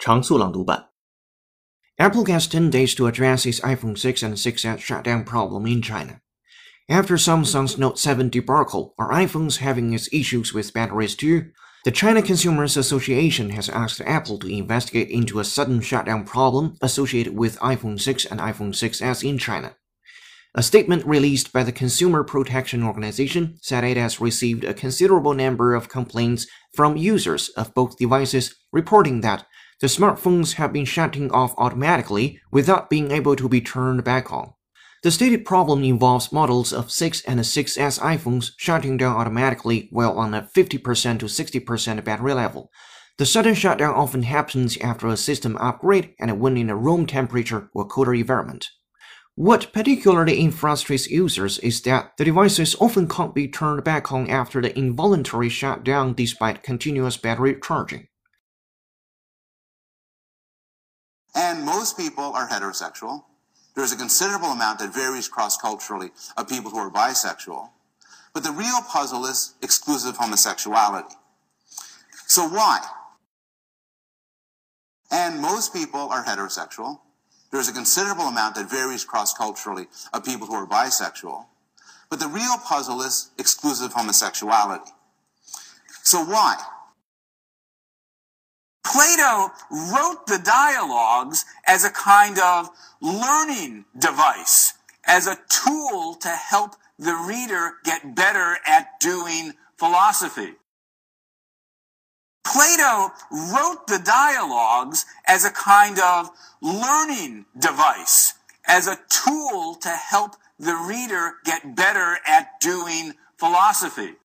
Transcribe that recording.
常速朗读版。Apple gets 10 days to address its iPhone 6 and 6S shutdown problem in China. After Samsung's Note 7 debacle, are iPhones having its issues with batteries too? The China Consumers Association has asked Apple to investigate into a sudden shutdown problem associated with iPhone 6 and iPhone 6s in China. A statement released by the Consumer Protection Organization said it has received a considerable number of complaints from users of both devices reporting that the smartphones have been shutting off automatically without being able to be turned back on. The stated problem involves models of 6 and 6S iPhones shutting down automatically while on a 50% to 60% battery level. The sudden shutdown often happens after a system upgrade and when in a room temperature or cooler environment. What particularly frustrates users is that the devices often can't be turned back on after the involuntary shutdown despite continuous battery charging. And most people are heterosexual. There's a considerable amount that varies cross-culturally of people who are bisexual. But the real puzzle is exclusive homosexuality. So why? And most people are heterosexual. There's a considerable amount that varies cross-culturally of people who are bisexual. But the real puzzle is exclusive homosexuality. So why? Plato wrote the dialogues as a kind of learning device, as a tool to help the reader get better at doing philosophy. Plato wrote the dialogues as a kind of learning device, as a tool to help the reader get better at doing philosophy.